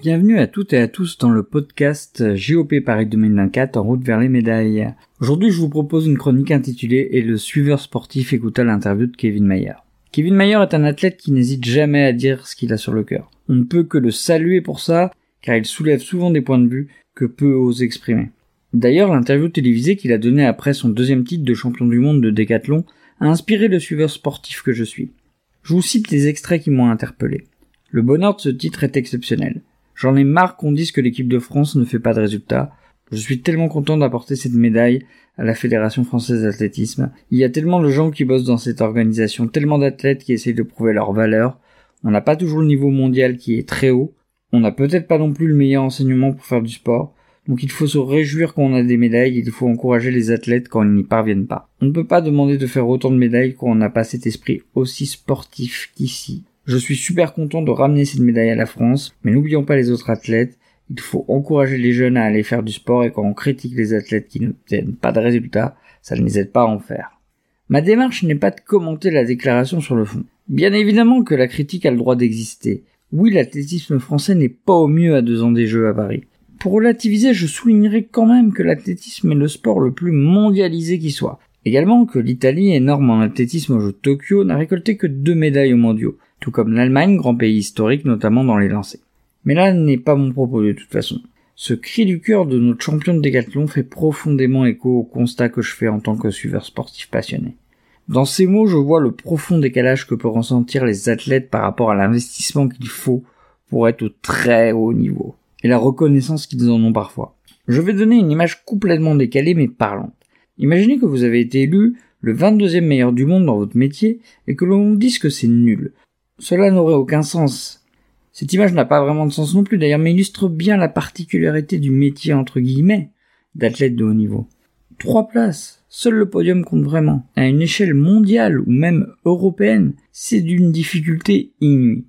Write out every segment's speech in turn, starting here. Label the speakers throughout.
Speaker 1: Bienvenue à toutes et à tous dans le podcast JOP Paris 2024 en route vers les médailles. Aujourd'hui, je vous propose une chronique intitulée Et le suiveur sportif écouta l'interview de Kevin Mayer. Kevin Mayer est un athlète qui n'hésite jamais à dire ce qu'il a sur le cœur. On ne peut que le saluer pour ça, car il soulève souvent des points de vue que peu osent exprimer. D'ailleurs, l'interview télévisée qu'il a donnée après son deuxième titre de champion du monde de décathlon a inspiré le suiveur sportif que je suis. Je vous cite les extraits qui m'ont interpellé. Le bonheur de ce titre est exceptionnel. J'en ai marre qu'on dise que l'équipe de France ne fait pas de résultats. Je suis tellement content d'apporter cette médaille à la Fédération française d'athlétisme. Il y a tellement de gens qui bossent dans cette organisation, tellement d'athlètes qui essayent de prouver leur valeur. On n'a pas toujours le niveau mondial qui est très haut. On n'a peut-être pas non plus le meilleur enseignement pour faire du sport. Donc il faut se réjouir quand on a des médailles, il faut encourager les athlètes quand ils n'y parviennent pas. On ne peut pas demander de faire autant de médailles quand on n'a pas cet esprit aussi sportif qu'ici. Je suis super content de ramener cette médaille à la France, mais n'oublions pas les autres athlètes. Il faut encourager les jeunes à aller faire du sport et quand on critique les athlètes qui n'obtiennent pas de résultats, ça ne les aide pas à en faire. Ma démarche n'est pas de commenter la déclaration sur le fond. Bien évidemment que la critique a le droit d'exister. Oui, l'athlétisme français n'est pas au mieux à deux ans des Jeux à Paris. Pour relativiser, je soulignerai quand même que l'athlétisme est le sport le plus mondialisé qui soit. Également que l'Italie, énorme en athlétisme au jeu de Tokyo, n'a récolté que deux médailles aux mondiaux tout comme l'Allemagne, grand pays historique notamment dans les lancers. Mais là n'est pas mon propos de toute façon. Ce cri du cœur de notre champion de décathlon fait profondément écho au constat que je fais en tant que suiveur sportif passionné. Dans ces mots, je vois le profond décalage que peuvent ressentir les athlètes par rapport à l'investissement qu'il faut pour être au très haut niveau, et la reconnaissance qu'ils en ont parfois. Je vais donner une image complètement décalée mais parlante. Imaginez que vous avez été élu le 22e meilleur du monde dans votre métier et que l'on vous dise que c'est nul, cela n'aurait aucun sens. Cette image n'a pas vraiment de sens non plus d'ailleurs, mais illustre bien la particularité du métier entre guillemets d'athlète de haut niveau. Trois places, seul le podium compte vraiment. À une échelle mondiale ou même européenne, c'est d'une difficulté inouïe.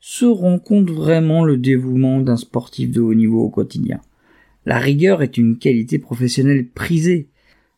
Speaker 1: Se rend compte vraiment le dévouement d'un sportif de haut niveau au quotidien. La rigueur est une qualité professionnelle prisée.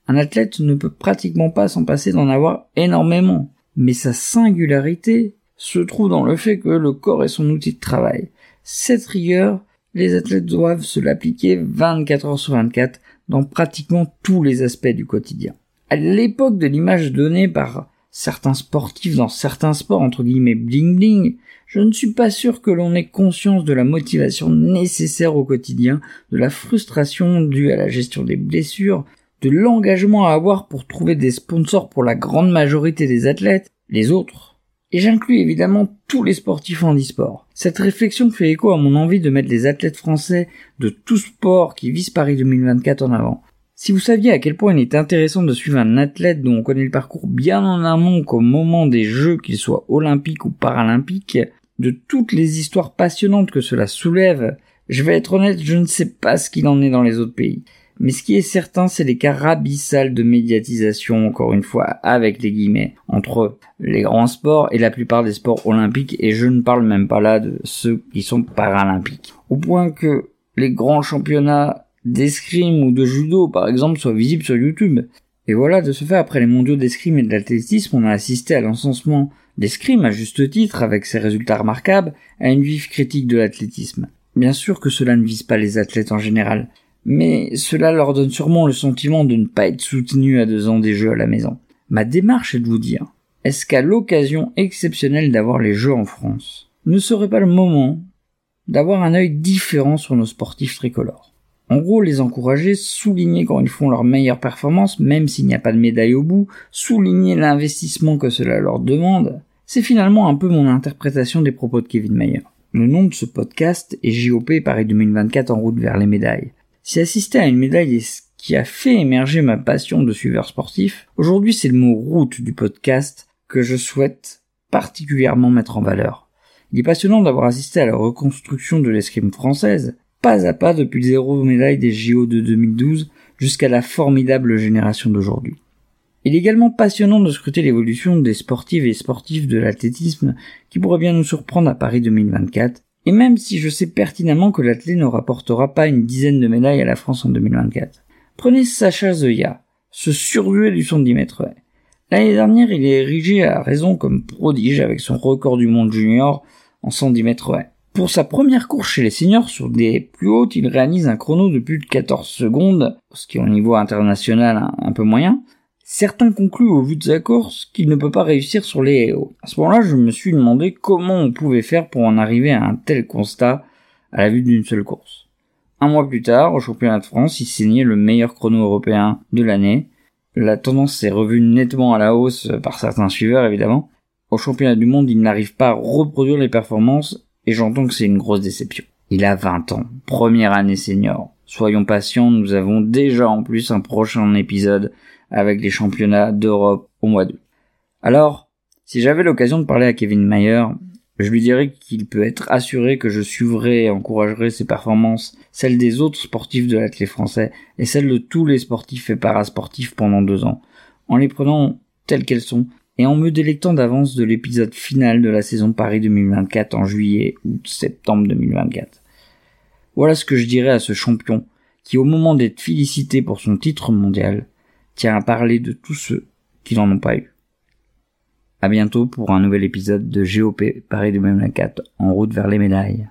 Speaker 1: Un athlète ne peut pratiquement pas s'en passer d'en avoir énormément. Mais sa singularité se trouve dans le fait que le corps est son outil de travail. Cette rigueur, les athlètes doivent se l'appliquer 24 heures sur 24 dans pratiquement tous les aspects du quotidien. À l'époque de l'image donnée par certains sportifs dans certains sports entre guillemets bling bling, je ne suis pas sûr que l'on ait conscience de la motivation nécessaire au quotidien, de la frustration due à la gestion des blessures, de l'engagement à avoir pour trouver des sponsors pour la grande majorité des athlètes, les autres et j'inclus évidemment tous les sportifs en e-sport. Cette réflexion fait écho à mon envie de mettre les athlètes français de tout sport qui visent Paris 2024 en avant. Si vous saviez à quel point il est intéressant de suivre un athlète dont on connaît le parcours bien en amont qu'au moment des Jeux, qu'ils soient olympiques ou paralympiques, de toutes les histoires passionnantes que cela soulève, je vais être honnête, je ne sais pas ce qu'il en est dans les autres pays. Mais ce qui est certain, c'est l'écart abyssal de médiatisation, encore une fois, avec les guillemets, entre les grands sports et la plupart des sports olympiques, et je ne parle même pas là de ceux qui sont paralympiques. Au point que les grands championnats d'escrime ou de judo, par exemple, soient visibles sur YouTube. Et voilà, de ce fait, après les mondiaux d'escrime et de l'athlétisme, on a assisté à l'encensement d'escrime, à juste titre, avec ses résultats remarquables, à une vive critique de l'athlétisme. Bien sûr que cela ne vise pas les athlètes en général, mais cela leur donne sûrement le sentiment de ne pas être soutenus à deux ans des jeux à la maison. Ma démarche est de vous dire, est-ce qu'à l'occasion exceptionnelle d'avoir les jeux en France, ne serait pas le moment d'avoir un œil différent sur nos sportifs tricolores? En gros, les encourager, souligner quand ils font leur meilleure performance, même s'il n'y a pas de médaille au bout, souligner l'investissement que cela leur demande, c'est finalement un peu mon interprétation des propos de Kevin Mayer. Le nom de ce podcast est JOP Paris 2024 en route vers les médailles. Si assister à une médaille est ce qui a fait émerger ma passion de suiveur sportif, aujourd'hui c'est le mot route du podcast que je souhaite particulièrement mettre en valeur. Il est passionnant d'avoir assisté à la reconstruction de l'escrime française, pas à pas depuis le zéro médaille des JO de 2012 jusqu'à la formidable génération d'aujourd'hui. Il est également passionnant de scruter l'évolution des sportives et sportifs de l'athlétisme qui pourrait bien nous surprendre à Paris 2024 et même si je sais pertinemment que l'athlète ne rapportera pas une dizaine de médailles à la France en 2024. Prenez Sacha Zoya, ce surdoué du 110 mètres L'année dernière, il est érigé à raison comme prodige avec son record du monde junior en 110 mètres Pour sa première course chez les seniors sur des plus hautes, il réalise un chrono de plus de 14 secondes, ce qui est au niveau international un, peu moyen. Certains concluent au vu de sa course qu'il ne peut pas réussir sur les hauts. À ce moment-là, je me suis demandé comment on pouvait faire pour en arriver à un tel constat à la vue d'une seule course. Un mois plus tard, au championnat de France, il signait le meilleur chrono européen de l'année. La tendance s'est revue nettement à la hausse par certains suiveurs évidemment. Au championnat du monde, il n'arrive pas à reproduire les performances et j'entends que c'est une grosse déception. Il a 20 ans, première année senior. Soyons patients, nous avons déjà en plus un prochain épisode avec les championnats d'Europe au mois d'août. Alors, si j'avais l'occasion de parler à Kevin Mayer, je lui dirais qu'il peut être assuré que je suivrai et encouragerai ses performances, celles des autres sportifs de l'athlète français et celles de tous les sportifs et parasportifs pendant deux ans, en les prenant telles qu'elles sont et en me délectant d'avance de l'épisode final de la saison Paris 2024 en juillet ou septembre 2024. Voilà ce que je dirais à ce champion qui, au moment d'être félicité pour son titre mondial, tient à parler de tous ceux qui n'en ont pas eu. À bientôt pour un nouvel épisode de GOP Paris 2024 en route vers les médailles.